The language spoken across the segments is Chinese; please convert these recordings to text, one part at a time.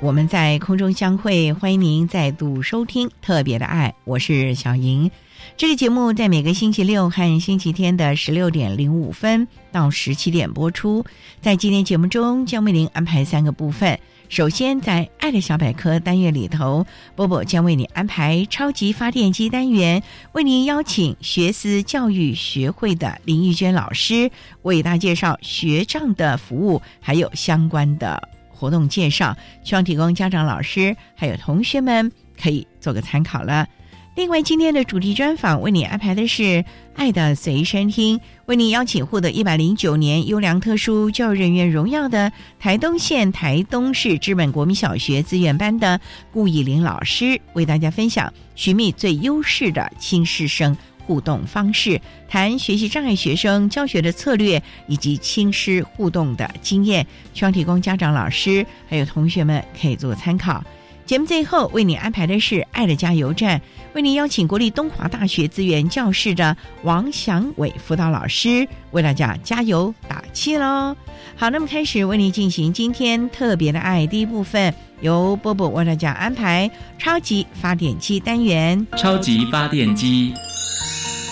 我们在空中相会。欢迎您再度收听《特别的爱》，我是小莹。这个节目在每个星期六和星期天的十六点零五分到十七点播出。在今天节目中，将为您安排三个部分。首先，在《爱的小百科》单元里头，波波将为你安排超级发电机单元，为您邀请学思教育学会的林玉娟老师为大家介绍学障的服务，还有相关的活动介绍，希望提供家长、老师还有同学们可以做个参考了。另外，今天的主题专访为你安排的是《爱的随身听》，为你邀请获得一百零九年优良特殊教育人员荣耀的台东县台东市知本国民小学资源班的顾以玲老师，为大家分享寻觅最优势的亲师生互动方式，谈学习障碍学生教学的策略以及亲师互动的经验，希望提供家长、老师还有同学们可以做参考。节目最后为你安排的是《爱的加油站》，为您邀请国立东华大学资源教室的王祥伟辅导老师为大家加油打气喽。好，那么开始为您进行今天特别的爱第一部分，由波波为大家安排超级发电机单元。超级发电机，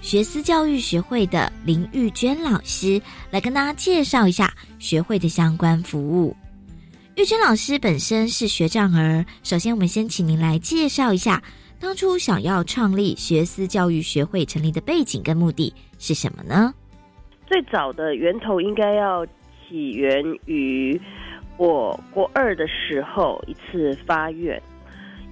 学思教育学会的林玉娟老师来跟大家介绍一下学会的相关服务。玉娟老师本身是学障儿，首先我们先请您来介绍一下。当初想要创立学思教育学会成立的背景跟目的是什么呢？最早的源头应该要起源于我国二的时候一次发愿，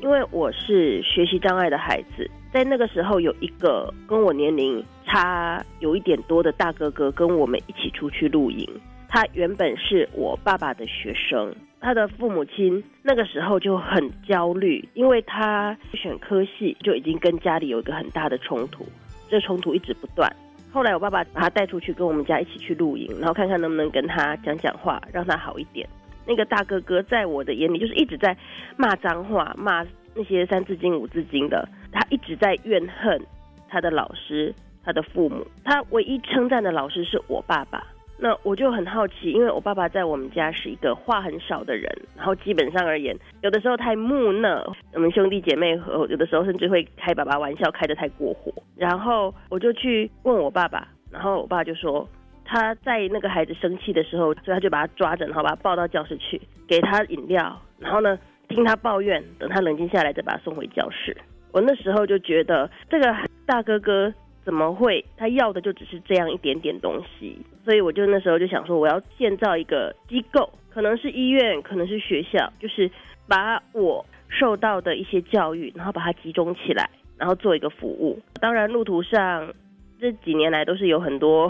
因为我是学习障碍的孩子，在那个时候有一个跟我年龄差有一点多的大哥哥跟我们一起出去露营，他原本是我爸爸的学生。他的父母亲那个时候就很焦虑，因为他选科系就已经跟家里有一个很大的冲突，这冲突一直不断。后来我爸爸把他带出去跟我们家一起去露营，然后看看能不能跟他讲讲话，让他好一点。那个大哥哥在我的眼里就是一直在骂脏话，骂那些三字经五字经的，他一直在怨恨他的老师、他的父母。他唯一称赞的老师是我爸爸。那我就很好奇，因为我爸爸在我们家是一个话很少的人，然后基本上而言，有的时候太木讷，我们兄弟姐妹和有的时候甚至会开爸爸玩笑，开得太过火。然后我就去问我爸爸，然后我爸就说他在那个孩子生气的时候，所以他就把他抓着，然后把他抱到教室去，给他饮料，然后呢听他抱怨，等他冷静下来再把他送回教室。我那时候就觉得这个大哥哥。怎么会？他要的就只是这样一点点东西，所以我就那时候就想说，我要建造一个机构，可能是医院，可能是学校，就是把我受到的一些教育，然后把它集中起来，然后做一个服务。当然，路途上这几年来都是有很多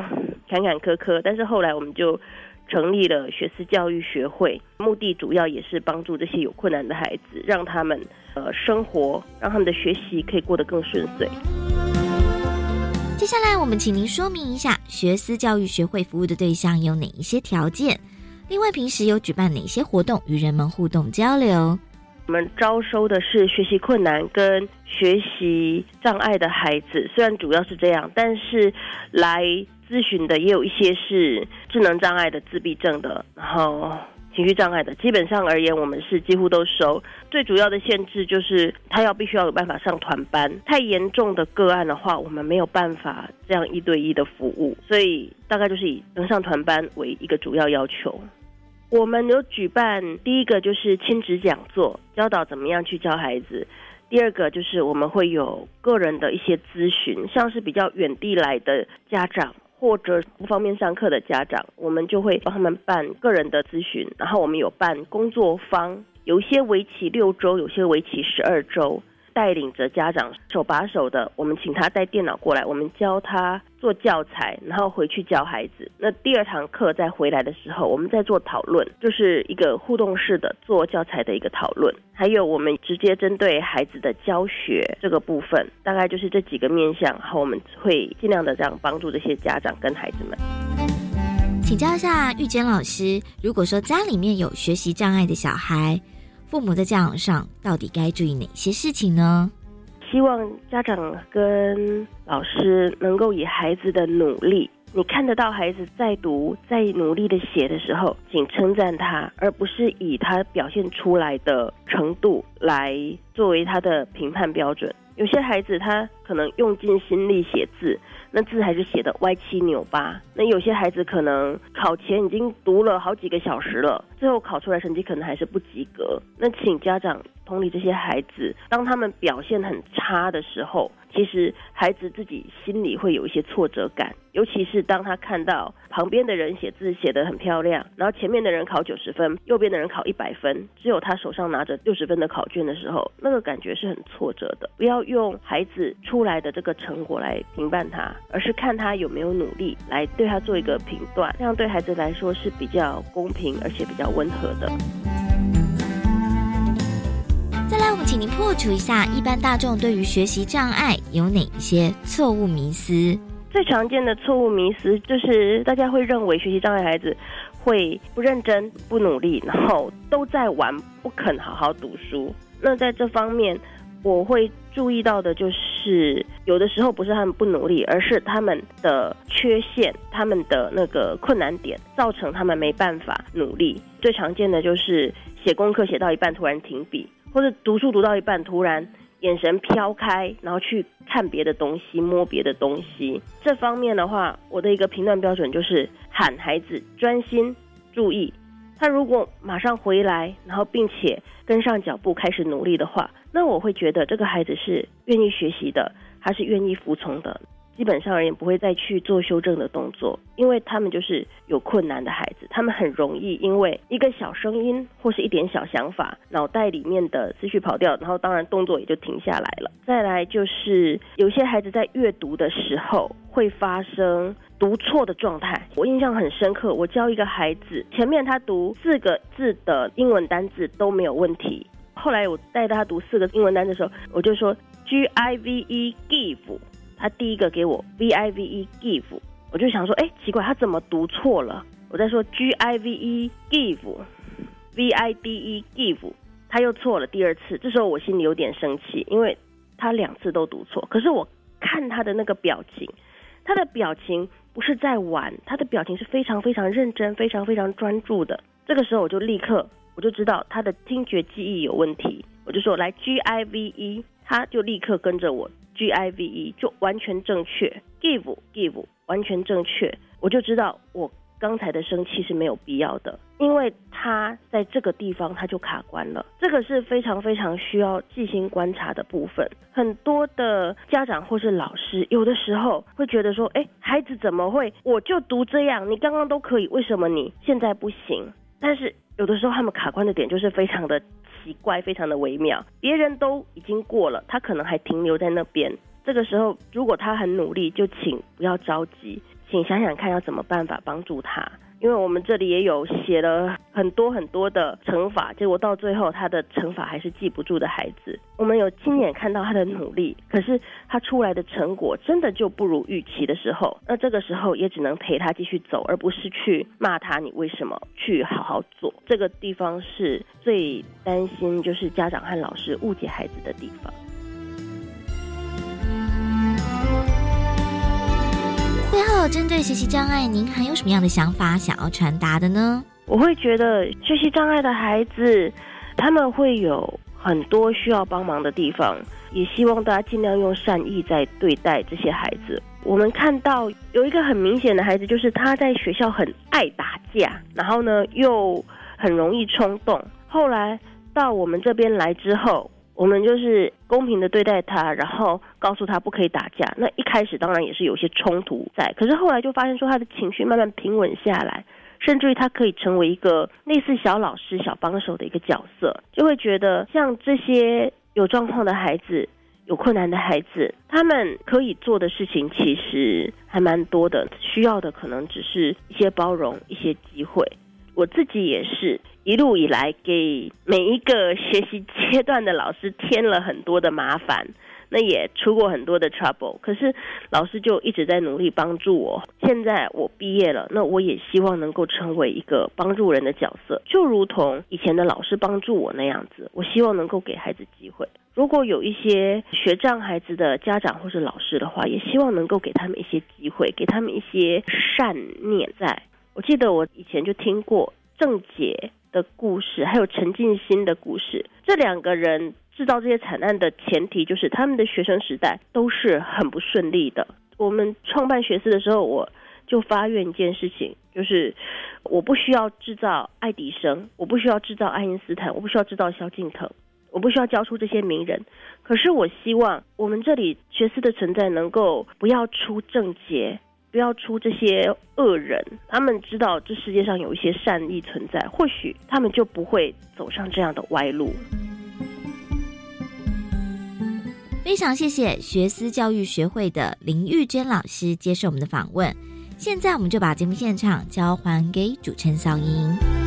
坎坎坷坷，但是后来我们就成立了学思教育学会，目的主要也是帮助这些有困难的孩子，让他们呃生活，让他们的学习可以过得更顺遂。接下来，我们请您说明一下学思教育学会服务的对象有哪一些条件，另外，平时有举办哪些活动与人们互动交流？我们招收的是学习困难跟学习障碍的孩子，虽然主要是这样，但是来咨询的也有一些是智能障碍的、自闭症的，然后。情绪障碍的，基本上而言，我们是几乎都收。最主要的限制就是他要必须要有办法上团班。太严重的个案的话，我们没有办法这样一对一的服务，所以大概就是以能上团班为一个主要要求。我们有举办第一个就是亲子讲座，教导怎么样去教孩子；第二个就是我们会有个人的一些咨询，像是比较远地来的家长。或者不方便上课的家长，我们就会帮他们办个人的咨询，然后我们有办工作坊，有些为期六周，有些为期十二周。带领着家长手把手的，我们请他带电脑过来，我们教他做教材，然后回去教孩子。那第二堂课再回来的时候，我们再做讨论，就是一个互动式的做教材的一个讨论。还有我们直接针对孩子的教学这个部分，大概就是这几个面向，然后我们会尽量的这样帮助这些家长跟孩子们。请教一下玉坚老师，如果说家里面有学习障碍的小孩。父母在教养上到底该注意哪些事情呢？希望家长跟老师能够以孩子的努力，你看得到孩子在读、在努力的写的时候，请称赞他，而不是以他表现出来的程度来作为他的评判标准。有些孩子他可能用尽心力写字。那字还是写的歪七扭八。那有些孩子可能考前已经读了好几个小时了，最后考出来成绩可能还是不及格。那请家长同理这些孩子，当他们表现很差的时候。其实孩子自己心里会有一些挫折感，尤其是当他看到旁边的人写字写得很漂亮，然后前面的人考九十分，右边的人考一百分，只有他手上拿着六十分的考卷的时候，那个感觉是很挫折的。不要用孩子出来的这个成果来评判他，而是看他有没有努力来对他做一个评断，这样对孩子来说是比较公平而且比较温和的。请您破除一下一般大众对于学习障碍有哪一些错误迷思。最常见的错误迷思就是大家会认为学习障碍孩子会不认真、不努力，然后都在玩，不肯好好读书。那在这方面，我会注意到的就是，有的时候不是他们不努力，而是他们的缺陷、他们的那个困难点，造成他们没办法努力。最常见的就是写功课写到一半突然停笔。或者读书读到一半，突然眼神飘开，然后去看别的东西，摸别的东西。这方面的话，我的一个评断标准就是喊孩子专心注意。他如果马上回来，然后并且跟上脚步开始努力的话，那我会觉得这个孩子是愿意学习的，他是愿意服从的。基本上而言，不会再去做修正的动作，因为他们就是有困难的孩子，他们很容易因为一个小声音或是一点小想法，脑袋里面的思绪跑掉，然后当然动作也就停下来了。再来就是有些孩子在阅读的时候会发生读错的状态，我印象很深刻。我教一个孩子，前面他读四个字的英文单字都没有问题，后来我带他读四个英文单词的时候，我就说 G I V E give。他第一个给我 v i v e give，我就想说，哎，奇怪，他怎么读错了？我在说 g i v e give，v i d e give，他又错了第二次。这时候我心里有点生气，因为他两次都读错。可是我看他的那个表情，他的表情不是在玩，他的表情是非常非常认真、非常非常专注的。这个时候我就立刻我就知道他的听觉记忆有问题，我就说来 g i v e，他就立刻跟着我。G I V E 就完全正确，Give Give 完全正确，我就知道我刚才的生气是没有必要的，因为他在这个地方他就卡关了，这个是非常非常需要细心观察的部分。很多的家长或是老师有的时候会觉得说，哎，孩子怎么会？我就读这样，你刚刚都可以，为什么你现在不行？但是有的时候他们卡关的点就是非常的。奇怪，非常的微妙。别人都已经过了，他可能还停留在那边。这个时候，如果他很努力，就请不要着急，请想想看要怎么办法帮助他。因为我们这里也有写了很多很多的乘法，结果到最后他的乘法还是记不住的孩子，我们有亲眼看到他的努力，可是他出来的成果真的就不如预期的时候，那这个时候也只能陪他继续走，而不是去骂他你为什么去好好做。这个地方是最担心，就是家长和老师误解孩子的地方。针对学习障碍，您还有什么样的想法想要传达的呢？我会觉得学习障碍的孩子，他们会有很多需要帮忙的地方，也希望大家尽量用善意在对待这些孩子。我们看到有一个很明显的孩子，就是他在学校很爱打架，然后呢又很容易冲动，后来到我们这边来之后。我们就是公平的对待他，然后告诉他不可以打架。那一开始当然也是有些冲突在，可是后来就发现说他的情绪慢慢平稳下来，甚至于他可以成为一个类似小老师、小帮手的一个角色，就会觉得像这些有状况的孩子、有困难的孩子，他们可以做的事情其实还蛮多的，需要的可能只是一些包容、一些机会。我自己也是一路以来给每一个学习阶段的老师添了很多的麻烦，那也出过很多的 trouble。可是老师就一直在努力帮助我。现在我毕业了，那我也希望能够成为一个帮助人的角色，就如同以前的老师帮助我那样子。我希望能够给孩子机会。如果有一些学障孩子的家长或是老师的话，也希望能够给他们一些机会，给他们一些善念在。我记得我以前就听过郑杰的故事，还有陈静心的故事。这两个人制造这些惨案的前提，就是他们的学生时代都是很不顺利的。我们创办学思的时候，我就发愿一件事情，就是我不需要制造爱迪生，我不需要制造爱因斯坦，我不需要制造萧敬腾，我不需要教出这些名人。可是我希望我们这里学思的存在，能够不要出郑杰。不要出这些恶人，他们知道这世界上有一些善意存在，或许他们就不会走上这样的歪路。非常谢谢学思教育学会的林玉娟老师接受我们的访问。现在我们就把节目现场交还给主持人小莹。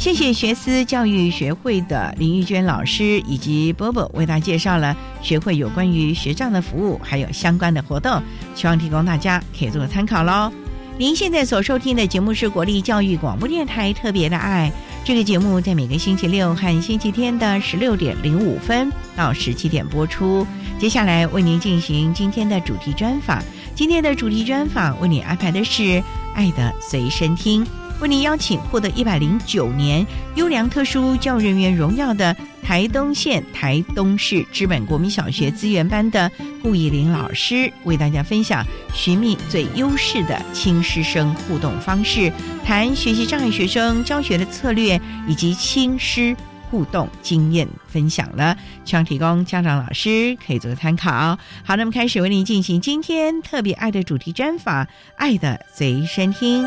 谢谢学思教育学会的林玉娟老师以及波波为大家介绍了学会有关于学障的服务，还有相关的活动，希望提供大家可以做个参考喽。您现在所收听的节目是国立教育广播电台特别的爱，这个节目在每个星期六和星期天的十六点零五分到十七点播出。接下来为您进行今天的主题专访，今天的主题专访为您安排的是《爱的随身听》。为您邀请获得一百零九年优良特殊教育人员荣耀的台东县台东市知本国民小学资源班的顾以玲老师，为大家分享寻觅最优势的轻师生互动方式，谈学习障碍学生教学的策略以及轻师互动经验分享了，希望提供家长老师可以做个参考。好，那么开始为您进行今天特别爱的主题专访，爱的随身听。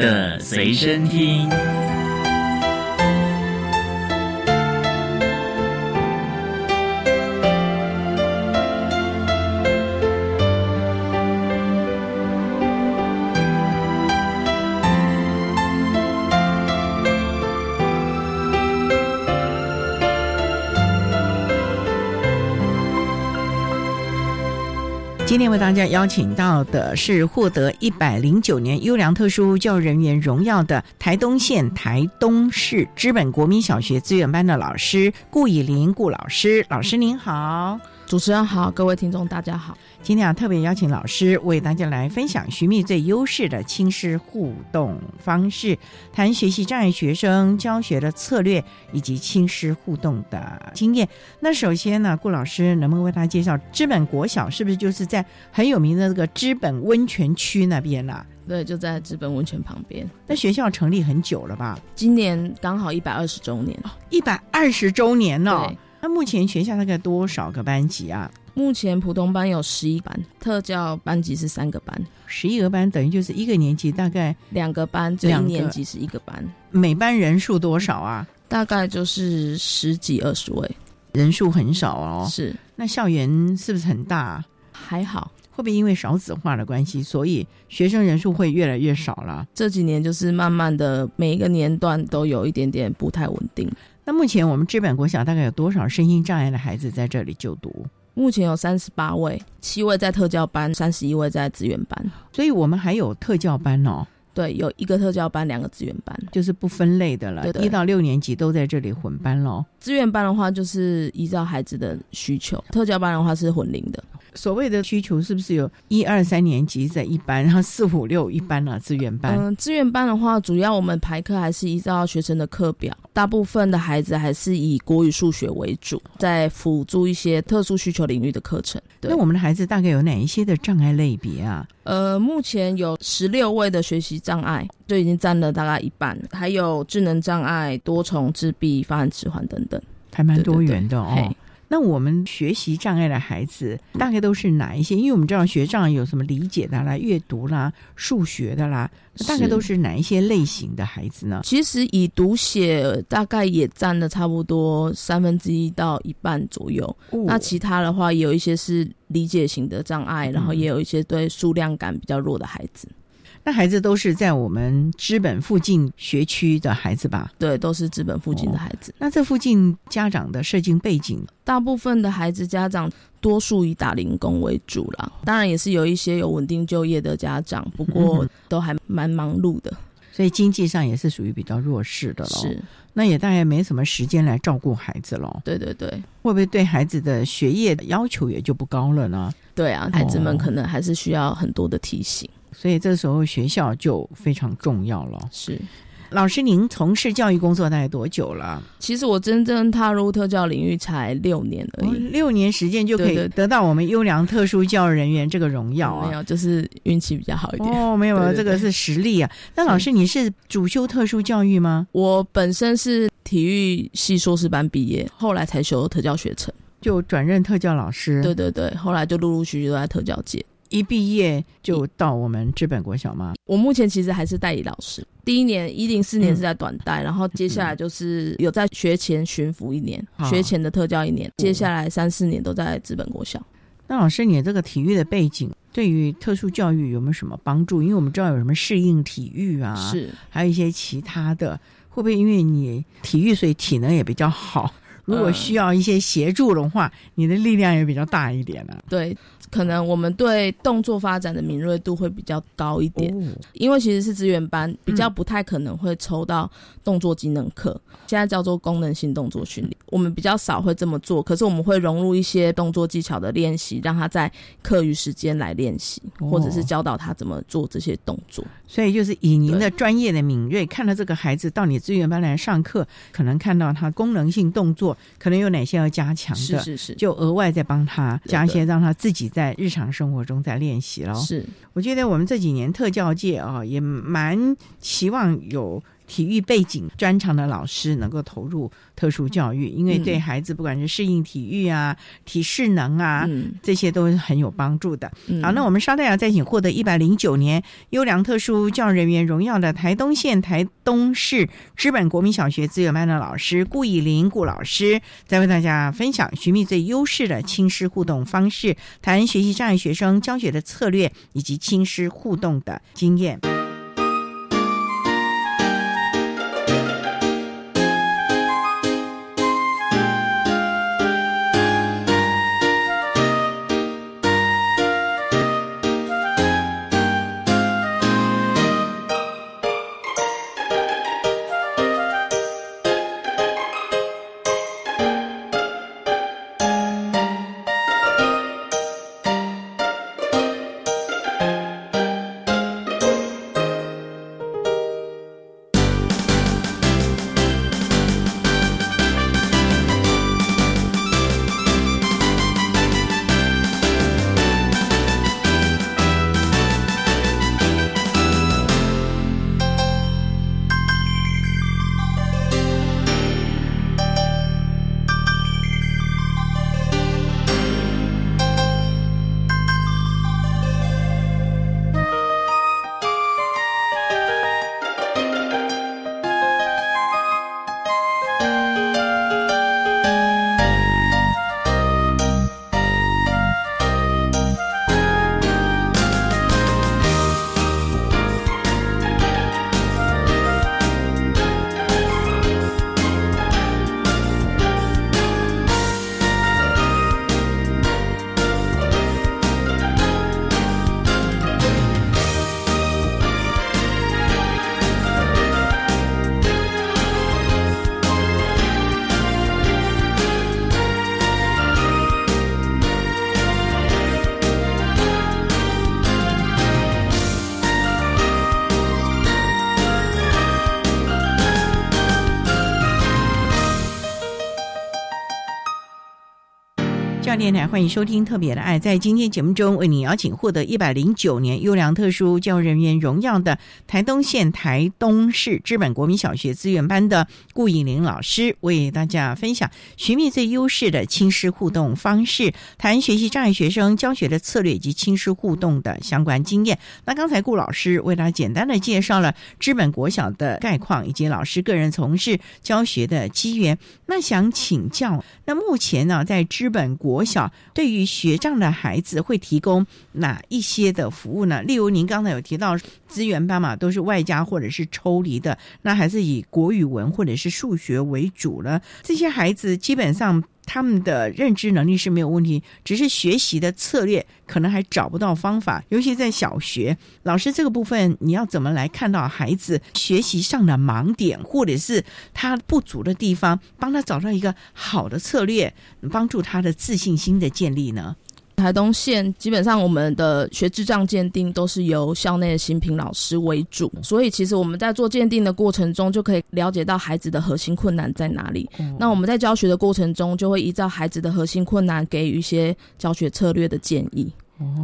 的随身听。今天为大家邀请到的是获得一百零九年优良特殊教育人员荣耀的台东县台东市知本国民小学资源班的老师顾以林顾老师。老师您好，主持人好，各位听众大家好。今天啊，特别邀请老师为大家来分享寻觅最优势的亲师互动方式，谈学习障碍学生教学的策略以及亲师互动的经验。那首先呢，顾老师能不能为大家介绍知本国小是不是就是在很有名的那个知本温泉区那边啦、对，就在资本温泉旁边。那学校成立很久了吧？今年刚好一百二十周年。一百二十周年哦对。那目前学校大概多少个班级啊？目前普通班有十一班，特教班级是三个班，十一个班等于就是一个年级大概两个班，这一两年级是一个班，每班人数多少啊？大概就是十几二十位。人数很少哦。是那校园是不是很大啊？还好，会不会因为少子化的关系，所以学生人数会越来越少了？这几年就是慢慢的每一个年段都有一点点不太稳定。那目前我们知本国小大概有多少身心障碍的孩子在这里就读？目前有三十八位，七位在特教班，三十一位在资源班。所以我们还有特教班哦，对，有一个特教班，两个资源班。就是不分类的了，一到六年级都在这里混班喽。资源班的话，就是依照孩子的需求；特教班的话是混龄的。所谓的需求是不是有一二三年级在一班，然后四五六一班啊？资源班、嗯，资源班的话，主要我们排课还是依照学生的课表，大部分的孩子还是以国语、数学为主，在辅助一些特殊需求领域的课程。对那，我们的孩子大概有哪一些的障碍类别啊？呃，目前有十六位的学习障碍，就已经占了大概一半，还有智能障碍、多重自闭、发展迟缓等等。还蛮多元的哦。嘿那我们学习障碍的孩子大概都是哪一些？因为我们知道学障碍有什么理解的啦、阅读啦、数学的啦，大概都是哪一些类型的孩子呢？其实以读写大概也占了差不多三分之一到一半左右。哦那其他的话，也有一些是理解型的障碍，然后嗯也有一些对数量感比较弱的孩子。那孩子都是在我们资本附近学区的孩子吧？对，都是资本附近的孩子。那这附近家长的社经背景大部分的孩子家长多数以打零工为主啦，当然也是有一些有稳定就业的家长，不过嗯都还蛮忙碌的。所以经济上也是属于比较弱势的咯。是，那也大概没什么时间来照顾孩子咯。对对对。会不会对孩子的学业的要求也就不高了呢？对啊，孩子哦们可能还是需要很多的提醒。所以这时候学校就非常重要了。是，老师，您从事教育工作大概多久了？其实我真正踏入特教领域才六年而哦已。六年时间就可以得到我们优良特殊教育人员这个荣耀啊！没有，就是运气比较好一点。哦，没有，对对对这个是实力啊。那老师，你是主修特殊教育吗？我本身是体育系硕士班毕业，后来才修特教学程。就转任特教老师？对，对对，后来就陆陆续续都在特教界。一毕业就到我们知本国小吗？我目前其实还是代理老师，第一年一零四年嗯是在短代，然后接下来就是有在学前巡抚一年，好学前的特教一年，接下来三四年都在资本国小。那老师，你这个体育的背景对于特殊教育有没有什么帮助？因为我们知道有什么适应体育啊，是，还有一些其他的，会不会因为你体育，所以体能也比较好？如果呃需要一些协助的话，你的力量也比较大一点呢、对，可能我们对动作发展的敏锐度会比较高一点，哦，因为其实是资源班，比较不太可能会抽到动作技能课，现在叫做功能性动作训练，我们比较少会这么做，可是我们会融入一些动作技巧的练习，让他在课余时间来练习，哦。或者是教导他怎么做这些动作。所以就是以您的专业的敏锐，看到这个孩子到你资源班来上课，可能看到他功能性动作可能有哪些要加强的，是是是，就额外再帮他加一些，让他自己在日常生活中在练习了。是我觉得我们这几年特教界啊，也蛮期望有体育背景专长的老师能够投入特殊教育，因为嗯对孩子不管是适应体育啊、体适能啊。嗯这些都是很有帮助的。嗯好，那我们稍待要再请获得一百零九年优良特殊教育人员荣耀的台东县台东市知本国民小学资源班的老师顾以林顾老师，再为大家分享寻觅最优势的亲师互动方式，谈学习障碍学生教学的策略以及亲师互动的经验。电台，欢迎收听《特别的爱》。在今天节目中，为你邀请获得一百零九年优良特殊教育人员荣耀的台东县台东市知本国民小学资源班的顾颖玲老师，为大家分享寻觅最优势的亲师互动方式，谈学习障碍学生教学的策略以及亲师互动的相关经验。那刚才顾老师为大家简单的介绍了知本国小的概况，以及老师个人从事教学的机缘。那想请教，那目前呢，在知本国小小对于学障的孩子会提供哪一些的服务呢？例如您刚才有提到资源班嘛，都是外加或者是抽离的，那还是以国语文或者是数学为主呢。这些孩子基本上。他们的认知能力是没有问题，只是学习的策略可能还找不到方法。尤其在小学，老师这个部分，你要怎么来看到孩子学习上的盲点，或者是他不足的地方，帮他找到一个好的策略，帮助他的自信心的建立呢？台东县基本上我们的学智障鉴定都是由校内的新品老师为主，所以其实我们在做鉴定的过程中，就可以了解到孩子的核心困难在哪里。那我们在教学的过程中，就会依照孩子的核心困难，给予一些教学策略的建议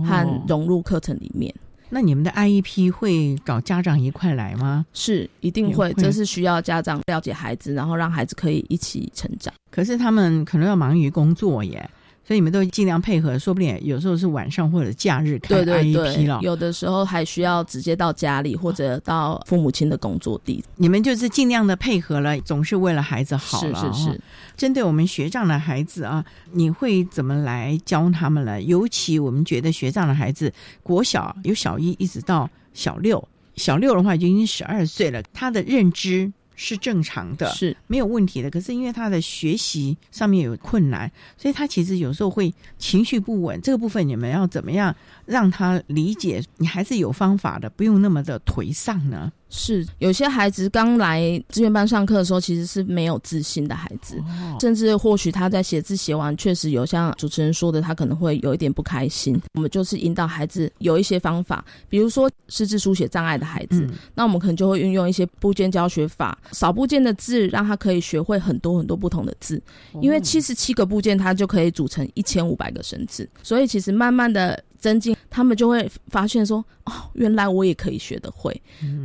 和融入课程里面。那你们的 IEP 会找家长一块来吗？是，一定会。这是需要家长了解孩子，然后让孩子可以一起成长。可是他们可能要忙于工作耶。所以你们都尽量配合，说不定有时候是晚上或者假日开 IEP 了。有的时候还需要直接到家里或者到父母亲的工作地。你们就是尽量的配合了，总是为了孩子好了。是是是。针对我们学长的孩子啊，你会怎么来教他们呢？尤其我们觉得学长的孩子，国小有小一一直到小六，小六的话就已经十二岁了，他的认知。是正常的，是没有问题的。可是因为他的学习上面有困难，所以他其实有时候会情绪不稳。这个部分你们要怎么样让他理解？你还是有方法的，不用那么的颓丧呢？是有些孩子刚来志愿班上课的时候，其实是没有自信的孩子，甚至或许他在写字写完，确实有像主持人说的，他可能会有一点不开心。我们就是引导孩子有一些方法，比如说识字书写障碍的孩子，那我们可能就会运用一些部件教学法，少部件的字，让他可以学会很多很多不同的字。因为七十七个部件，它就可以组成一千五百个生字，所以其实慢慢的。增进，他们就会发现说：“哦，原来我也可以学得会。”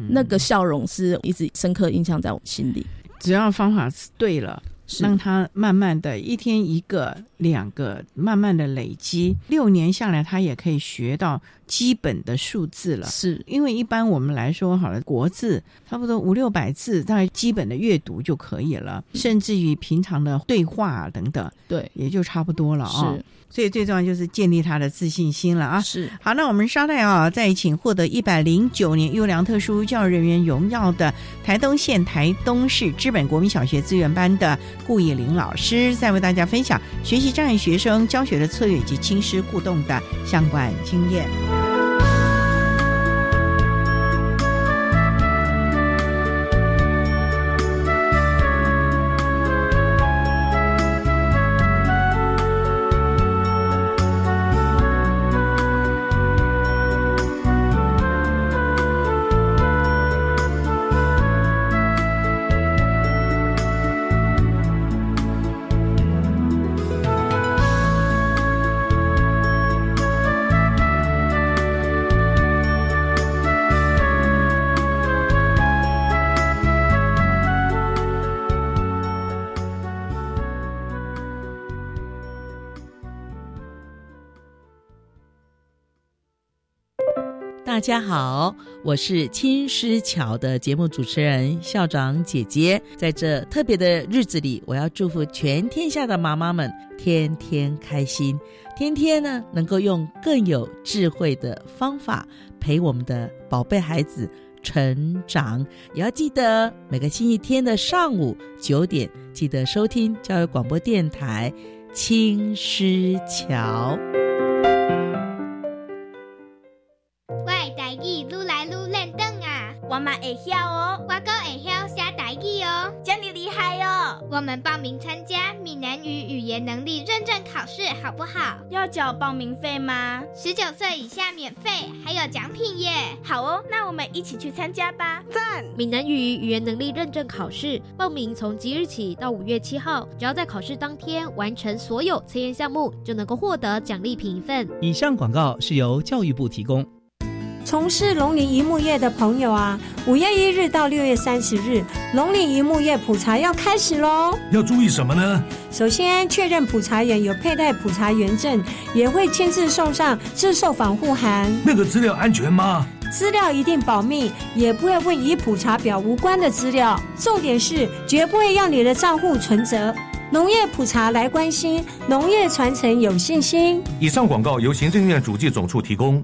那个笑容是一直深刻印象在我心里。只要方法是对了，让他慢慢的一天一个、两个，慢慢的累积，六年下来，他也可以学到基本的数字了。是因为一般我们来说，好了，国字差不多五六百字，大概基本的阅读就可以了，甚至于平常的对话等等，对，也就差不多了啊。是。所以最重要就是建立他的自信心了啊！是好，那我们稍待啊，再请获得一百零九年优良特殊教育人员荣耀的台东县台东市知本国民小学资源班的顾以玲老师，再为大家分享学习障碍学生教学的策略以及亲师互动的相关经验。大家好，我是青师桥的节目主持人校长姐姐。在这特别的日子里，我要祝福全天下的妈妈们天天开心，天天呢能够用更有智慧的方法陪我们的宝贝孩子成长。也要记得每个星期天的上午九点，记得收听教育广播电台青师桥。我嘛会晓哦，我哥会晓写台语哦，这么厉害哦！我们报名参加闽南语语言能力认证考试，好不好？要缴报名费吗？十九岁以下免费，还有奖品耶！好哦，那我们一起去参加吧！赞！闽南语语言能力认证考试报名从即日起到五月七号，只要在考试当天完成所有测验项目，就能够获得奖励品一份。以上广告是由教育部提供。从事农林一牧业的朋友啊，五月一日到六月三十日，农林一牧业普查要开始喽。要注意什么呢？首先确认普查员有佩戴普查员证，也会亲自送上自售防护函。那个资料安全吗？资料一定保密，也不会问与普查表无关的资料。重点是绝不会让你的账户存折。农业普查来关心，农业传承有信心。以上广告由行政院主计总处提供。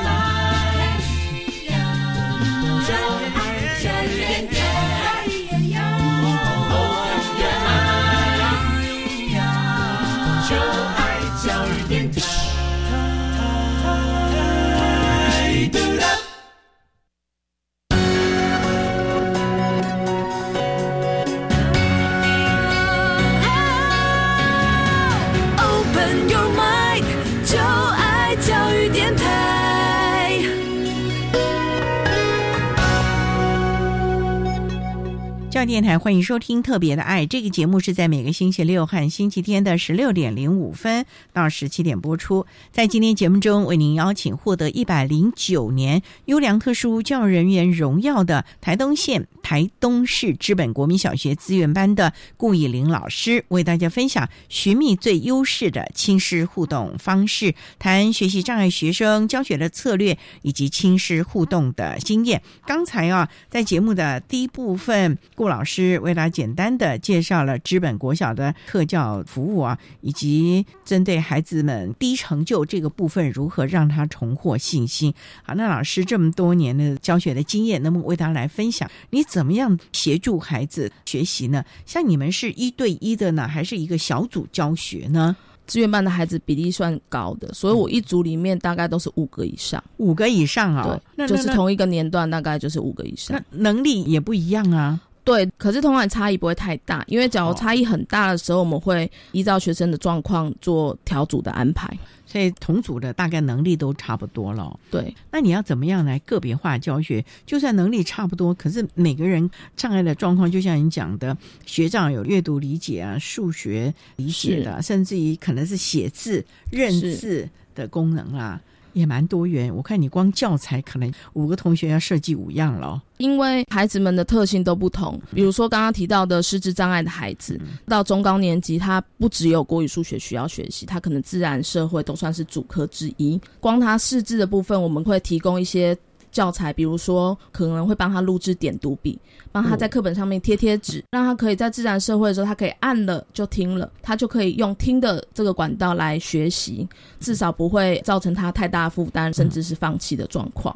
电台欢迎收听《特别的爱》这个节目，是在每个星期六和星期天的十六点零五分到十七点播出。在今天节目中，为您邀请获得一百零九年优良特殊教育人员荣耀的台东县台东市知本国民小学资源班的顾以玲老师，为大家分享寻觅最优势的亲师互动方式，谈学习障碍学生教学的策略以及亲师互动的经验。刚才啊，在节目的第一部分，顾老师为大家简单的介绍了资本国小的特教服务啊，以及针对孩子们低成就这个部分如何让他重获信心。好，那老师这么多年的教学的经验，能不能为大家来分享？你怎么样协助孩子学习呢？像你们是一对一的呢，还是一个小组教学呢？志愿班的孩子比例算高的，所以我一组里面大概都是五个以上，五个以上啊，对，就是同一个年段大概就是五个以上，那能力也不一样啊。对，可是同样差异不会太大，因为假如差异很大的时候，我们会依照学生的状况做调组的安排。所以同组的大概能力都差不多了。对，那你要怎么样来个别化教学？就算能力差不多，可是每个人障碍的状况，就像你讲的，学障有阅读理解啊、数学理解的，甚至于可能是写字认字的功能啊。也蛮多元，我看你光教材可能五个同学要设计五样了。因为孩子们的特性都不同，比如说刚刚提到的失智障碍的孩子，到中高年级，他不只有国语、数学需要学习，他可能自然、社会都算是主科之一。光他识字的部分，我们会提供一些教材，比如说可能会帮他录制点读笔。帮他在课本上面贴贴纸，让他可以在自然社会的时候，他可以按了就听了，他就可以用听的这个管道来学习，至少不会造成他太大负担，甚至是放弃的状况。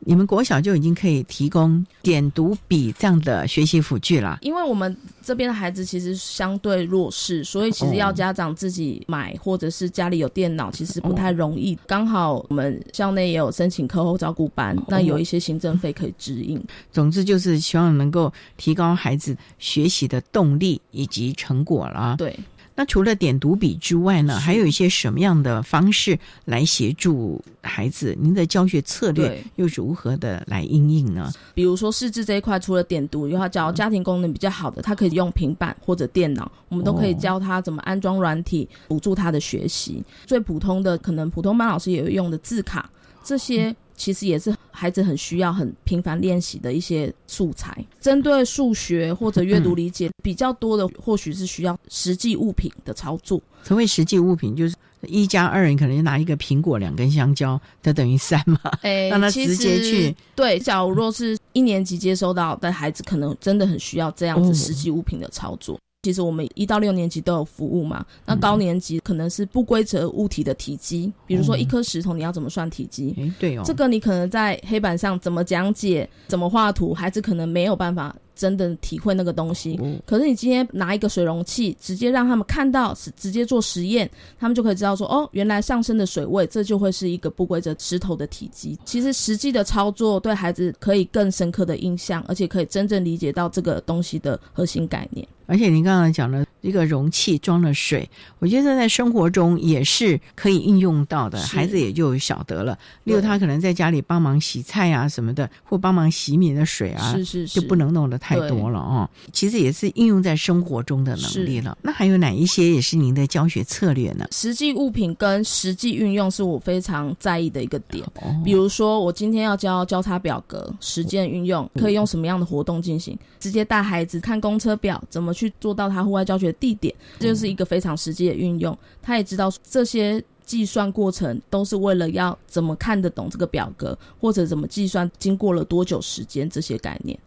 你们国小就已经可以提供点读笔这样的学习辅具了，因为我们这边的孩子其实相对弱势，所以其实要家长自己买，或者是家里有电脑，其实不太容易。刚好我们校内也有申请课后照顾班，那有一些行政费可以指引。总之就是希望能够。提高孩子学习的动力以及成果了。对，那除了点读笔之外呢，还有一些什么样的方式来协助孩子？您的教学策略又如何的来应应呢？比如说，识字这一块，除了点读，要教家庭功能比较好的，他可以用平板或者电脑，我们都可以教他怎么安装软体，辅助他的学习。最普通的，可能普通班老师也会用的字卡，这些。其实也是孩子很需要、很频繁练习的一些素材。针对数学或者阅读理解比较多的，或许是需要实际物品的操作。所谓实际物品，就是一加二，你可能拿一个苹果、两根香蕉，它等于三嘛？哎，让他直接去对。假如若是一年级接收到的孩子，可能真的很需要这样子实际物品的操作。其实我们一到六年级都有服务嘛，那高年级可能是不规则物体的体积，比如说一颗石头，你要怎么算体积？对哦，这个你可能在黑板上怎么讲解、怎么画图，孩子可能没有办法真的体会那个东西。可是你今天拿一个水容器，直接让他们看到，直接做实验，他们就可以知道说，哦，原来上升的水位，这就会是一个不规则石头的体积。其实实际的操作对孩子可以更深刻的印象，而且可以真正理解到这个东西的核心概念。而且您刚刚讲了一个容器装了水，我觉得在生活中也是可以应用到的，孩子也就晓得了。例如他可能在家里帮忙洗菜啊什么的，或帮忙洗米的水啊，是是是，就不能弄得太多了哦。其实也是应用在生活中的能力了。那还有哪一些也是您的教学策略呢？实际物品跟实际运用是我非常在意的一个点。比如说，我今天要教交叉表格实践运用，可以用什么样的活动进行？直接带孩子看公车表，怎么去做到他户外教学地点，这就是一个非常实际的运用。他也知道这些计算过程都是为了要怎么看得懂这个表格，或者怎么计算经过了多久时间这些概念。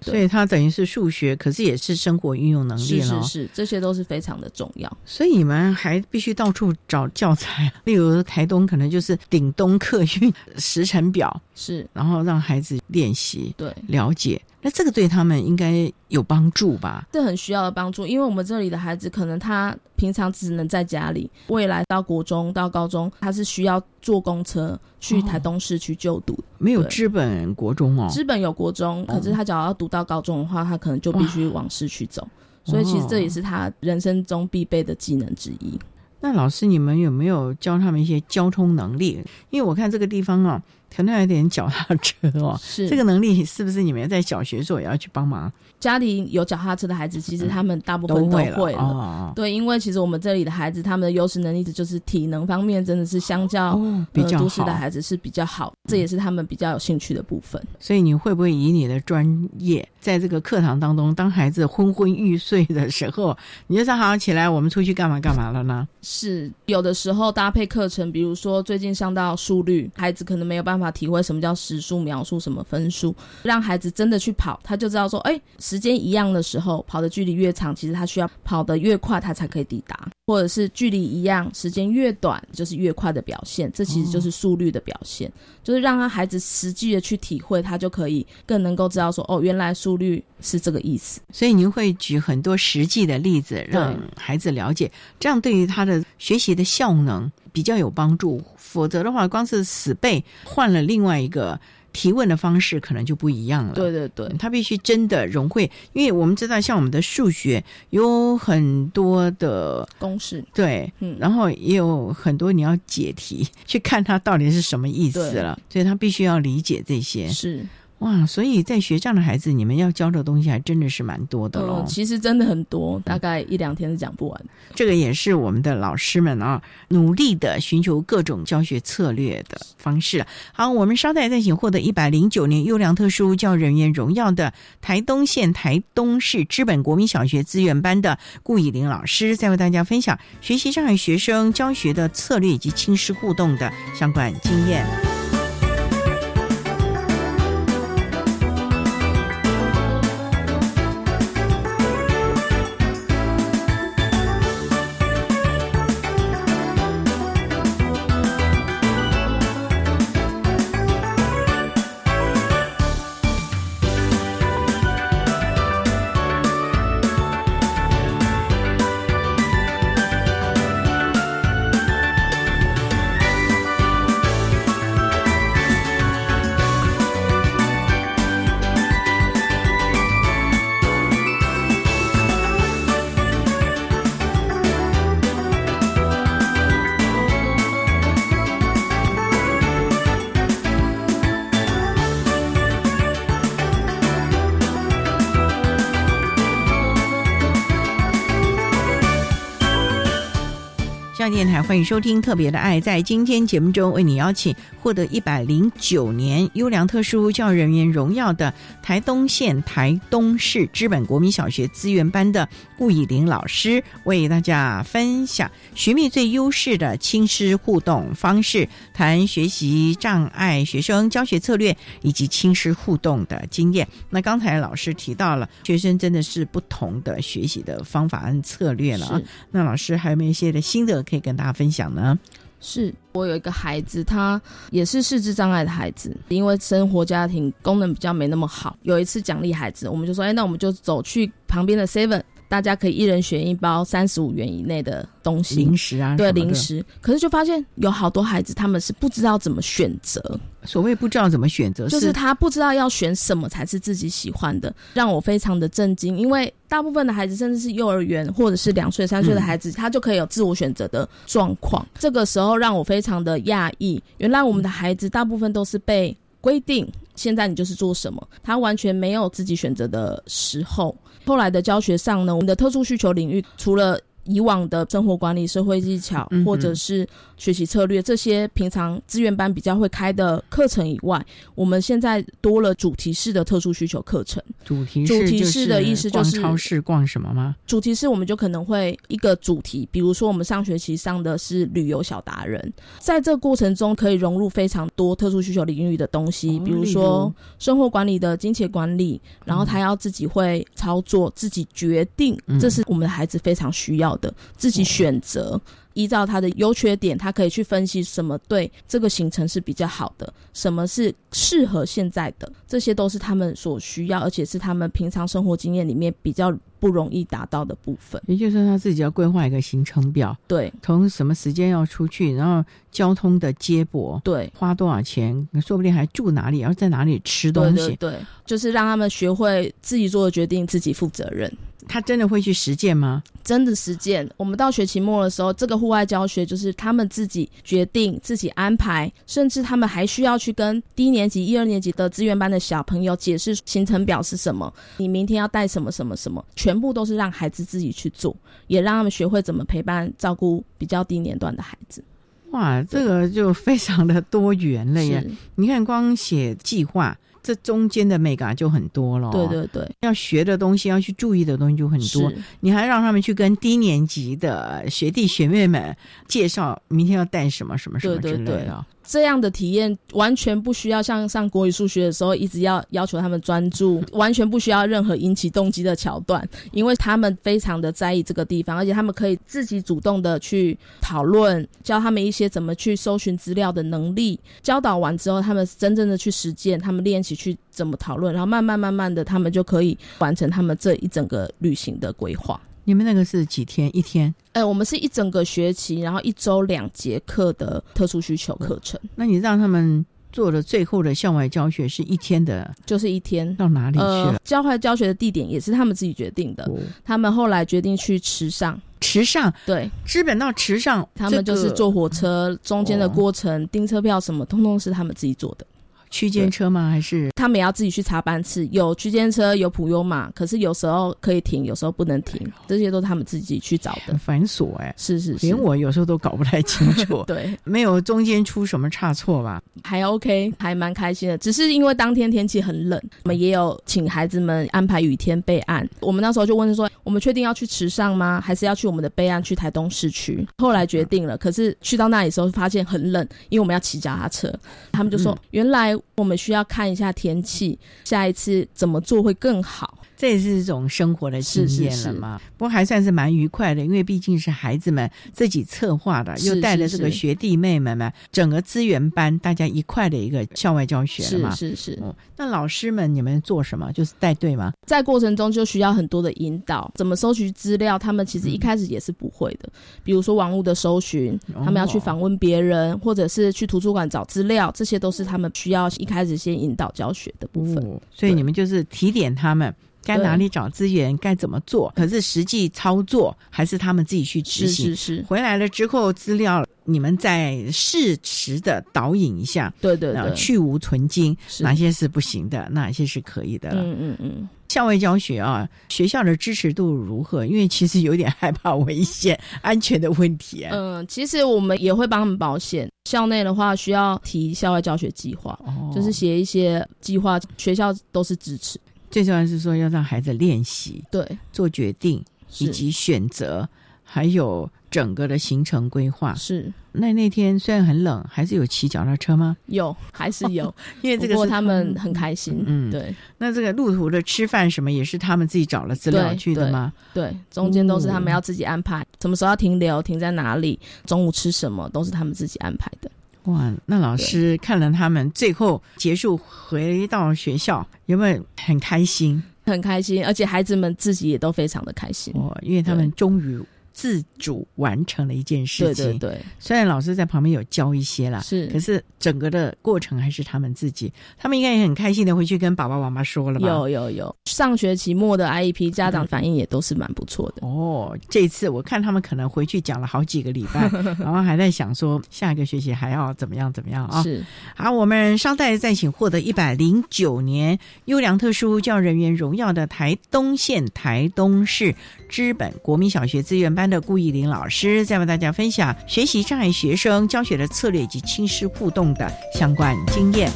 所以它等于是数学，可是也是生活运用能力了。是是是，这些都是非常的重要。所以你们还必须到处找教材，例如台东可能就是顶东客运时程表，是，然后让孩子练习，对，了解。那这个对他们应该有帮助吧？这很需要的帮助，因为我们这里的孩子可能他平常只能在家里，未来到国中到高中，他是需要坐公车去台东市区就读。没有资本国中哦，资本有国中，可是他只要要读到高中的话，他可能就必须往市区走。所以其实这也是他人生中必备的技能之一。那老师，你们有没有教他们一些交通能力？因为我看这个地方啊。可能有点脚踏车哦，是这个能力是不是你们在小学时候也要去帮忙？家里有脚踏车的孩子，其实他们大部分都会了。对，因为其实我们这里的孩子，他们的优势能力就是体能方面真的是相较比较都市的孩子是比较好，这也是他们比较有兴趣的部分。所以你会不会以你的专业，在这个课堂当中，当孩子昏昏欲睡的时候，你就说好起来，我们出去干嘛干嘛了呢？是有的时候搭配课程，比如说最近上到速率，孩子可能没有办法。体会什么叫时速描述什么分数，让孩子真的去跑，他就知道说，哎，时间一样的时候，跑的距离越长，其实他需要跑得越快，他才可以抵达；或者是距离一样，时间越短，就是越快的表现。这其实就是速率的表现，就是让他孩子实际的去体会，他就可以更能够知道说，哦，原来速率是这个意思。所以您会举很多实际的例子，让孩子了解，这样对于他的学习的效能。比较有帮助，否则的话，光是死背换了另外一个提问的方式，可能就不一样了。对对对，他必须真的融会，因为我们知道，像我们的数学有很多的公式，对，嗯，然后也有很多你要解题，去看它到底是什么意思了，所以他必须要理解这些。是。哇，所以在学这样的孩子，你们要教的东西还真的是蛮多的喽。其实真的很多，大概一两天是讲不完。这个也是我们的老师们啊，努力的寻求各种教学策略的方式。好，我们稍待再请获得一百零九年优良特殊教人员荣耀的台东县台东市知本国民小学资源班的顾以玲老师，再为大家分享学习障碍学生教学的策略以及亲师互动的相关经验。欢迎收听《特别的爱》。在今天节目中，为你邀请获得一百零九年优良特殊教育人员荣耀的台东县台东市知本国民小学资源班的顾以玲老师，为大家分享寻觅最优势的亲师互动方式，谈学习障碍学生教学策略以及亲师互动的经验。那刚才老师提到了，学生真的是不同的学习的方法和策略了啊。那老师还有没有一些的心得可以？跟大家分享呢，是我有一个孩子，他也是视智障碍的孩子，因为生活家庭功能比较没那么好。有一次奖励孩子，我们就说，哎，那我们就走去旁边的 Seven，大家可以一人选一包三十五元以内的东西，零食啊，对，零食。可是就发现有好多孩子，他们是不知道怎么选择。所谓不知道怎么选择，就是他不知道要选什么才是自己喜欢的，让我非常的震惊。因为大部分的孩子，甚至是幼儿园或者是两岁、三岁的孩子，他就可以有自我选择的状况。这个时候让我非常的讶异，原来我们的孩子大部分都是被规定，现在你就是做什么，他完全没有自己选择的时候。后来的教学上呢，我们的特殊需求领域除了以往的生活管理、社会技巧，或者是学习策略这些平常资源班比较会开的课程以外，我们现在多了主题式的特殊需求课程。主题主题式的意思就是超市逛什么吗？主题式我们就可能会一个主题，比如说我们上学期上的是旅游小达人，在这个过程中可以融入非常多特殊需求领域的东西，比如说生活管理的金钱管理，然后他要自己会操作，自己决定，这是我们的孩子非常需要。的自己选择，依照他的优缺点，他可以去分析什么对这个行程是比较好的，什么是适合现在的，这些都是他们所需要，而且是他们平常生活经验里面比较不容易达到的部分。也就是说，他自己要规划一个行程表，对，从什么时间要出去，然后交通的接驳，对，花多少钱，说不定还住哪里，要在哪里吃东西，对，就是让他们学会自己做的决定，自己负责任。他真的会去实践吗？真的实践。我们到学期末的时候，这个户外教学就是他们自己决定、自己安排，甚至他们还需要去跟低年级、一二年级的资源班的小朋友解释行程表是什么，你明天要带什么什么什么，全部都是让孩子自己去做，也让他们学会怎么陪伴、照顾比较低年段的孩子。哇，这个就非常的多元了耶！你看，光写计划。这中间的美感就很多了，对对对，要学的东西，要去注意的东西就很多。你还让他们去跟低年级的学弟学妹们介绍明天要带什么什么什么之类的。这样的体验完全不需要像上国语数学的时候一直要要求他们专注，完全不需要任何引起动机的桥段，因为他们非常的在意这个地方，而且他们可以自己主动的去讨论，教他们一些怎么去搜寻资料的能力。教导完之后，他们真正的去实践，他们练习去怎么讨论，然后慢慢慢慢的，他们就可以完成他们这一整个旅行的规划。你们那个是几天？一天？呃，我们是一整个学期，然后一周两节课的特殊需求课程。那你让他们做的最后的校外教学是一天的，就是一天到哪里去了？校外教学的地点也是他们自己决定的。他们后来决定去池上，池上对，基本到池上，他们就是坐火车中间的过程，订车票什么，通通是他们自己做的。区间车吗？还是他们也要自己去查班次？有区间车，有普优嘛，可是有时候可以停，有时候不能停，这些都是他们自己去找的。繁琐哎，是是是，连我有时候都搞不太清楚。对，没有中间出什么差错吧？还 OK，还蛮开心的。只是因为当天天气很冷，我们也有请孩子们安排雨天备案。我们那时候就问说：我们确定要去池上吗？还是要去我们的备案去台东市区？后来决定了，可是去到那里时候发现很冷，因为我们要骑脚踏车。他们就说：原来我们需要看。一下天气，下一次怎么做会更好？这也是一种生活的经验了嘛。不过还算是蛮愉快的，因为毕竟是孩子们自己策划的，又带着这个学弟妹们们，整个资源班大家一块的一个校外教学了嘛。是是是。那老师们你们做什么？就是带队吗？在过程中就需要很多的引导，怎么搜集资料？他们其实一开始也是不会的。比如说网络的搜寻，他们要去访问别人，或者是去图书馆找资料，这些都是他们需要一开始先引导教学的部分。所以你们就是提点他们。该哪里找资源，该怎么做？可是实际操作还是他们自己去执行。是是是。回来了之后，资料你们再适时的导引一下。对对对。去无存精，哪些是不行的，哪些是可以的。嗯嗯嗯。校外教学啊，学校的支持度如何？因为其实有点害怕危险、安全的问题。嗯，其实我们也会帮他们保险。校内的话，需要提校外教学计划，就是写一些计划，学校都是支持。最重要是说要让孩子练习，对，做决定以及选择，还有整个的行程规划。是，那那天虽然很冷，还是有骑脚踏车吗？有，还是有，因为这个是他们很开心。嗯，对。那这个路途的吃饭什么也是他们自己找了资料去的吗？对，中间都是他们要自己安排，什么时候要停留，停在哪里，中午吃什么，都是他们自己安排的。哇，那老师看了他们最后结束回到学校，有没有很开心？很开心，而且孩子们自己也都非常的开心。哦，因为他们终于自主完成了一件事情。对对对，虽然老师在旁边有教一些啦，是，可是整个的过程还是他们自己。他们应该也很开心的回去跟爸爸妈妈说了吧？有有有，上学期末的 IEP 家长反应也都是蛮不错的。哦，这次我看他们可能回去讲了好几个礼拜，然后还在想说下一个学期还要怎么样怎么样啊？是。好，我们稍待再请获得一百零九年优良特殊教人员荣耀的台东县台东市知本国民小学资源班的顾义林老师，再为大家分享学习障碍学生教学的策略以及亲师互动的相关经验。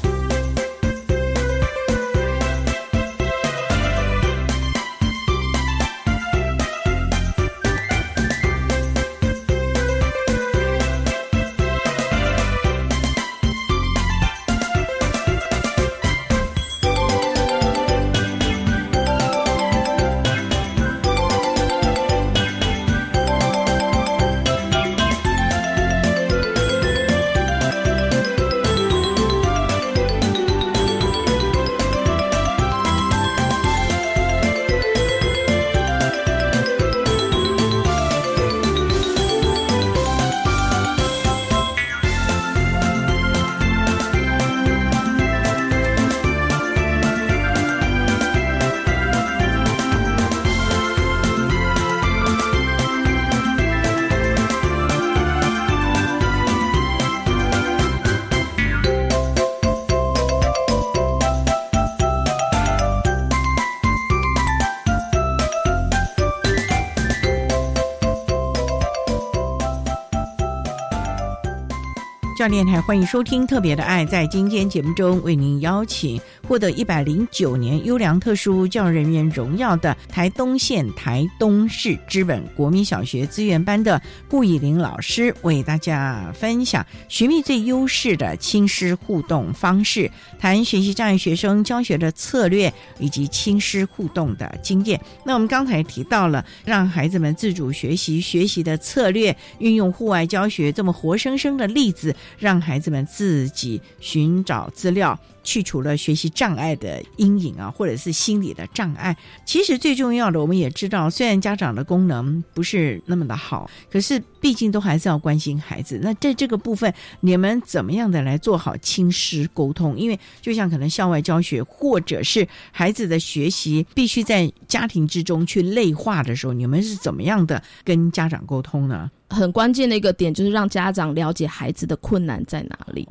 教练台欢迎收听特别的爱，在今天节目中为您邀请获得一百零九年优良特殊教育人员荣耀的台东县台东市知本国民小学资源班的顾以玲老师，为大家分享寻觅最优势的亲师互动方式，谈学习障碍学生教学的策略以及亲师互动的经验。那我们刚才提到了让孩子们自主学习学习的策略，运用户外教学这么活生生的例子。让孩子们自己寻找资料，去除了学习障碍的阴影啊，或者是心理的障碍。其实最重要的，我们也知道，虽然家长的功能不是那么的好，可是毕竟都还是要关心孩子。那在这个部分，你们怎么样的来做好亲师沟通？因为就像可能校外教学，或者是孩子的学习必须在家庭之中去内化的时候，你们是怎么样的跟家长沟通呢？很关键的一个点就是让家长了解孩子的困难在哪里。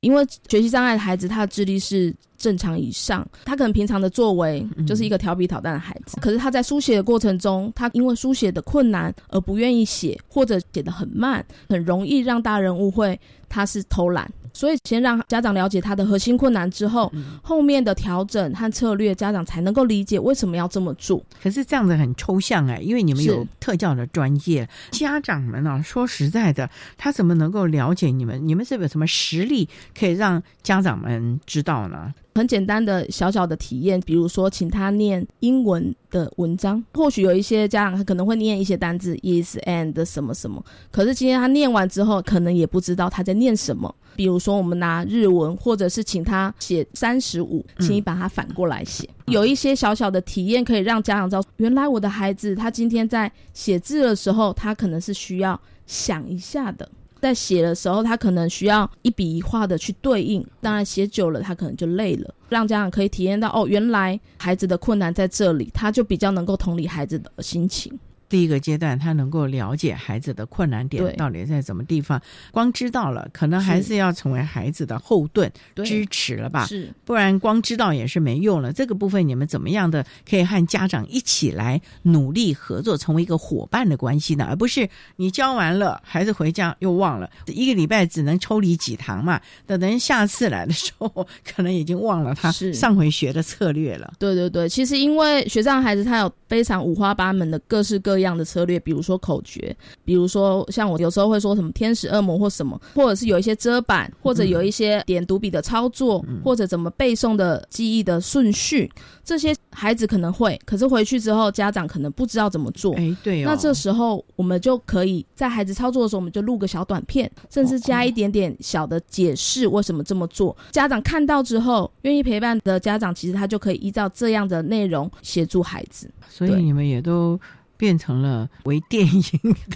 因为学习障碍的孩子，他的智力是正常以上，他可能平常的作为就是一个调皮捣蛋的孩子，可是他在书写的过程中，他因为书写的困难而不愿意写，或者写得很慢，很容易让大人误会他是偷懒。所以，先让家长了解他的核心困难之后，后面的调整和策略，家长才能够理解为什么要这么做。可是这样子很抽象哎，因为你们有特教的专业，家长们呢，说实在的，他怎么能够了解你们？你们是有什么实力可以让家长们知道呢？很简单的小小的体验，比如说请他念英文的文章，或许有一些家长他可能会念一些单字，is and 什么什么，可是今天他念完之后，可能也不知道他在念什么。比如说我们拿日文，或者是请他写三十五，请你把它反过来写。有一些小小的体验，可以让家长知道，原来我的孩子他今天在写字的时候，他可能是需要想一下的。在写的时候，他可能需要一笔一画的去对应。当然，写久了他可能就累了。让家长可以体验到，哦，原来孩子的困难在这里，他就比较能够同理孩子的心情。第一个阶段，他能够了解孩子的困难点到底在什么地方。光知道了，可能还是要成为孩子的后盾、支持了吧？是，不然光知道也是没用了。这个部分你们怎么样的可以和家长一起来努力合作，成为一个伙伴的关系呢？而不是你教完了，孩子回家又忘了，一个礼拜只能抽离几堂嘛？等等下次来的时候，可能已经忘了他上回学的策略了。对对对，其实因为学障孩子他有非常五花八门的各式各。各样的策略，比如说口诀，比如说像我有时候会说什么天使恶魔或什么，或者是有一些遮板，或者有一些点读笔的操作，或者怎么背诵的记忆的顺序，这些孩子可能会，可是回去之后家长可能不知道怎么做。哎，对哦。那这时候我们就可以在孩子操作的时候，我们就录个小短片，甚至加一点点小的解释为什么这么做。家长看到之后，愿意陪伴的家长，其实他就可以依照这样的内容协助孩子。所以你们也都变成了为电影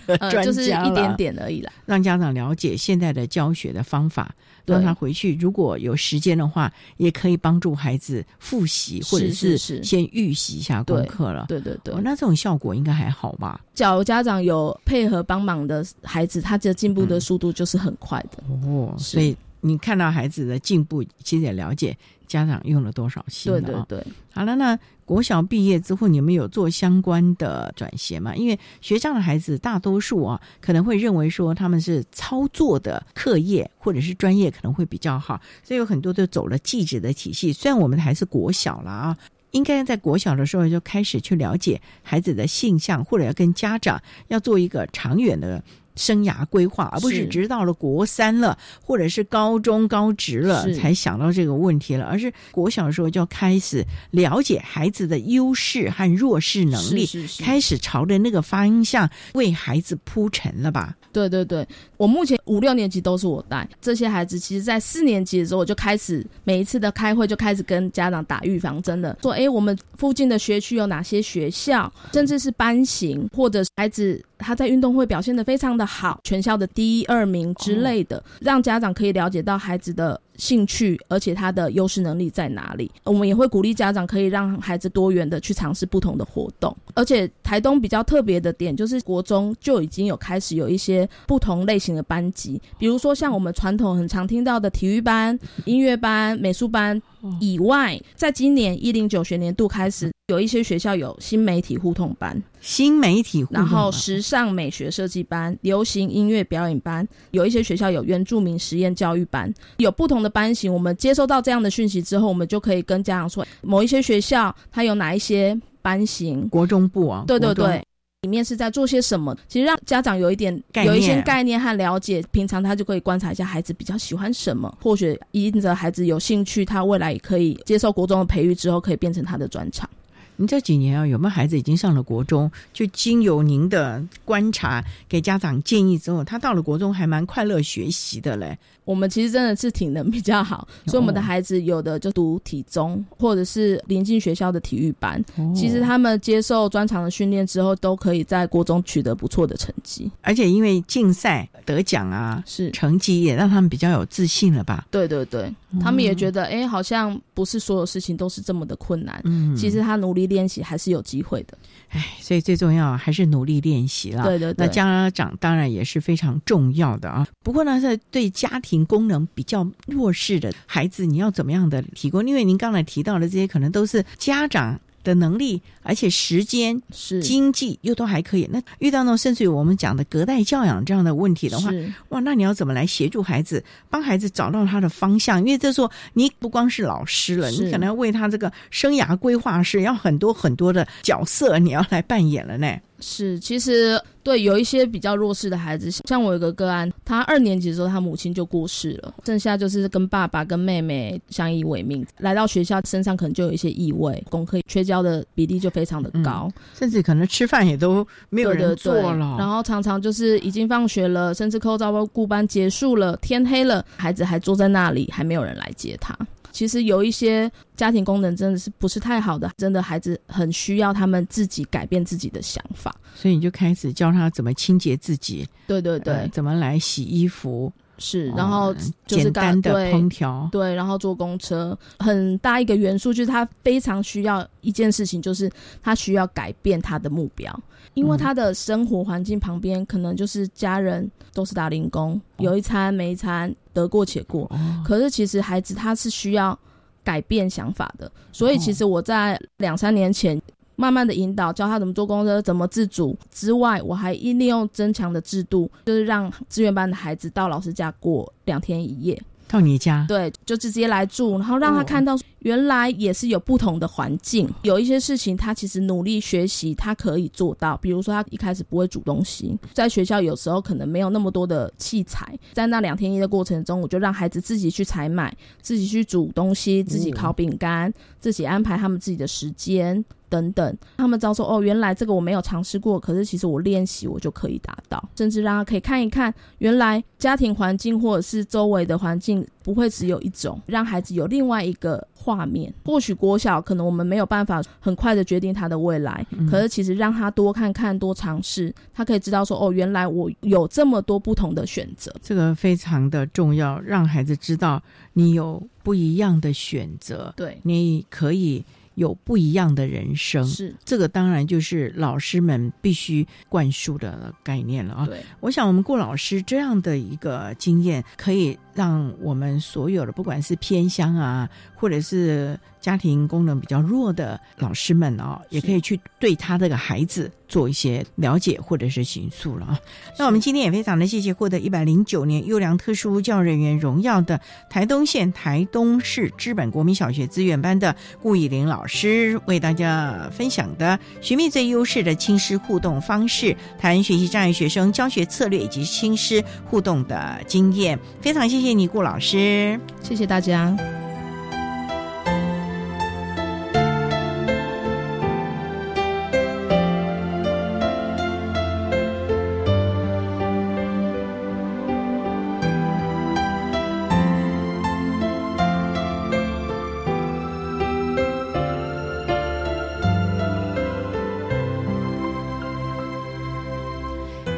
的专家呃，就是一点点而已啦。让家长了解现在的教学的方法，让他回去如果有时间的话，也可以帮助孩子复习，或者是先预习一下功课了。对对对，那这种效果应该还好吧？假如家长有配合帮忙的孩子，他的进步的速度就是很快的。哦，所以你看到孩子的进步，其实也了解家长用了多少心。对对对，好了，那国小毕业之后，你们有做相关的转学吗？因为学障的孩子大多数啊，可能会认为说他们是操作的课业或者是专业可能会比较好，所以有很多都走了记者的体系。虽然我们还是国小了啊，应该在国小的时候就开始去了解孩子的性向，或者要跟家长要做一个长远的。生涯规划，而不是直到了国三了，或者是高中高职了才想到这个问题了，而是国小的时候就要开始了解孩子的优势和弱势能力，开始朝着那个方向为孩子铺陈了吧？对对对，我目前五六年级都是我带这些孩子，其实在四年级的时候我就开始每一次的开会就开始跟家长打预防针了，说哎，我们附近的学区有哪些学校，甚至是班型，或者孩子他在运动会表现的非常的。好，全校的第一、二名之类的，让家长可以了解到孩子的兴趣，而且他的优势能力在哪里。我们也会鼓励家长可以让孩子多元的去尝试不同的活动。而且台东比较特别的点，就是国中就已经有开始有一些不同类型的班级，比如说像我们传统很常听到的体育班、音乐班、美术班以外，在今年一零九学年度开始，有一些学校有新媒体互动班。新媒体，然后时尚美学设计班、流行音乐表演班，有一些学校有原住民实验教育班，有不同的班型。我们接收到这样的讯息之后，我们就可以跟家长说，某一些学校它有哪一些班型。国中部啊，对对对，里面是在做些什么？其实让家长有一点有一些概念和了解，平常他就可以观察一下孩子比较喜欢什么，或许因着孩子有兴趣，他未来也可以接受国中的培育之后，可以变成他的专长。你这几年啊，有没有孩子已经上了国中？就经由您的观察，给家长建议之后，他到了国中还蛮快乐学习的嘞。我们其实真的是体能比较好，所以我们的孩子有的就读体中，或者是临近学校的体育班。其实他们接受专长的训练之后，都可以在国中取得不错的成绩。而且因为竞赛得奖啊，是成绩也让他们比较有自信了吧？对对对，他们也觉得，哎，好像不是所有事情都是这么的困难。嗯，其实他努力练习还是有机会的。哎，所以最重要还是努力练习了。对对对，那家长当然也是非常重要的啊。不过呢，在对家庭功能比较弱势的孩子，你要怎么样的提供？因为您刚才提到的这些，可能都是家长。的能力，而且时间是经济又都还可以。那遇到那种甚至于我们讲的隔代教养这样的问题的话，哇，那你要怎么来协助孩子，帮孩子找到他的方向？因为这时候你不光是老师了，你可能要为他这个生涯规划是要很多很多的角色，你要来扮演了呢。是，其实对有一些比较弱势的孩子，像我有个个案，他二年级的时候，他母亲就过世了，剩下就是跟爸爸跟妹妹相依为命。来到学校，身上可能就有一些异味，功课缺交的比例就非常的高，甚至可能吃饭也都没有人做了。然后常常就是已经放学了，甚至课后照顾班结束了，天黑了，孩子还坐在那里，还没有人来接他。其实有一些家庭功能真的是不是太好的，真的孩子很需要他们自己改变自己的想法，所以你就开始教他怎么清洁自己，对对对，怎么来洗衣服，是，然后简单的烹调，对，然后坐公车，很大一个元素就是他非常需要一件事情，就是他需要改变他的目标。因为他的生活环境旁边可能就是家人都是打零工，有一餐没一餐，得过且过。可是其实孩子他是需要改变想法的，所以其实我在两三年前慢慢的引导，教他怎么做公车，怎么自主之外，我还利用增强的制度，就是让志愿班的孩子到老师家过两天一夜。到你家，对，就直接来住，然后让他看到原来也是有不同的环境，有一些事情他其实努力学习，他可以做到。比如说他一开始不会煮东西，在学校有时候可能没有那么多的器材，在那两天一的过程中，我就让孩子自己去采买，自己去煮东西，自己烤饼干，自己安排他们自己的时间。等等，他们知道说哦，原来这个我没有尝试过，可是其实我练习我就可以达到，甚至让他可以看一看，原来家庭环境或者是周围的环境不会只有一种，让孩子有另外一个画面。或许国小可能我们没有办法很快的决定他的未来，可是其实让他多看看、多尝试，他可以知道说哦，原来我有这么多不同的选择，这个非常的重要，让孩子知道你有不一样的选择，对，你可以。有不一样的人生，是。这个当然就是老师们必须灌输的概念了啊！对，我想我们顾老师这样的一个经验，可以让我们所有的不管是偏乡啊，或者是。家庭功能比较弱的老师们哦，也可以去对他这个孩子做一些了解或者是倾诉了啊。那我们今天也非常的谢谢获得一百零九年优良特殊教育人员荣耀的台东县台东市知本国民小学资源班的顾以玲老师，为大家分享的寻觅最优势的亲师互动方式，谈学习障碍学生教学策略以及亲师互动的经验。非常谢谢谢谢你，顾老师，谢谢大家。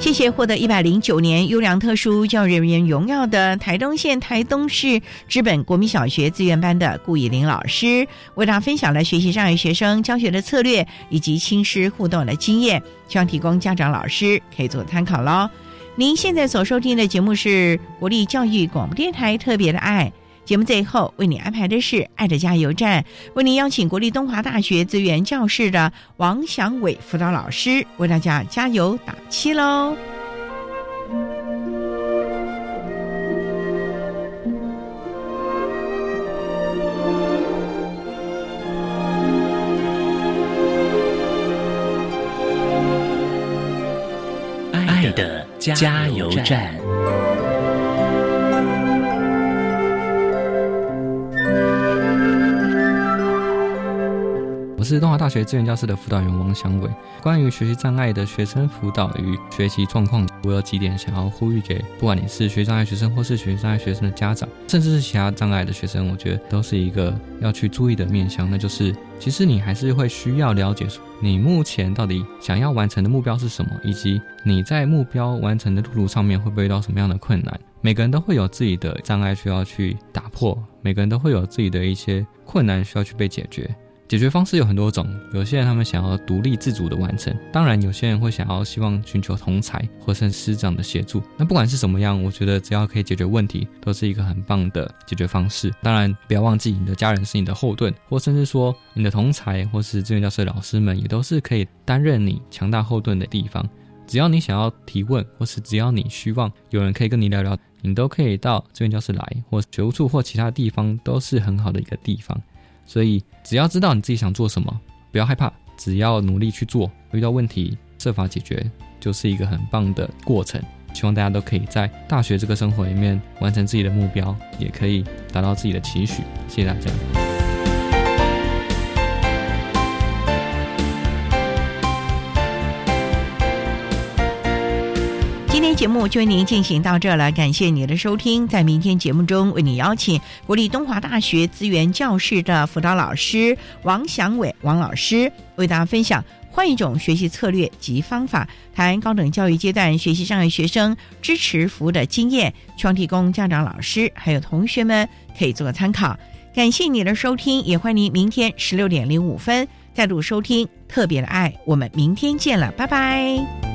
谢谢获得一百零九年优良特殊教育人员荣耀的台东县台东市知本国民小学资源班的顾以玲老师，为大家分享了学习障碍学生教学的策略以及亲师互动的经验，希望提供家长老师可以做参考喽。您现在所收听的节目是国立教育广播电台特别的爱。节目最后为你安排的是“爱的加油站”，为您邀请国立东华大学资源教室的王祥伟辅导老师为大家加油打气喽！爱的加油站。我是东华大学资源教室的辅导员王祥伟。关于学习障碍的学生辅导与学习状况，我有几点想要呼吁给不管你是学障碍学生，或是学习障碍学生的家长，甚至是其他障碍的学生，我觉得都是一个要去注意的面向。那就是，其实你还是会需要了解，你目前到底想要完成的目标是什么，以及你在目标完成的路途上面会不会遇到什么样的困难。每个人都会有自己的障碍需要去打破，每个人都会有自己的一些困难需要去被解决。解决方式有很多种，有些人他们想要独立自主的完成，当然有些人会想要希望寻求同才或是师长的协助。那不管是什么样，我觉得只要可以解决问题，都是一个很棒的解决方式。当然不要忘记你的家人是你的后盾，或甚至说你的同才或是志愿教师老师们也都是可以担任你强大后盾的地方。只要你想要提问，或是只要你希望有人可以跟你聊聊，你都可以到志愿教室来，或学务处或其他地方都是很好的一个地方。所以，只要知道你自己想做什么，不要害怕，只要努力去做，遇到问题设法解决，就是一个很棒的过程。希望大家都可以在大学这个生活里面完成自己的目标，也可以达到自己的期许。谢谢大家。节目就为您进行到这了，感谢您的收听。在明天节目中，为您邀请国立东华大学资源教室的辅导老师王祥伟王老师，为大家分享换一种学习策略及方法，谈高等教育阶段学习障碍学生支持服务的经验，希望提供家长、老师还有同学们可以做个参考。感谢你的收听，也欢迎您明天十六点零五分再度收听特别的爱。我们明天见了，拜拜。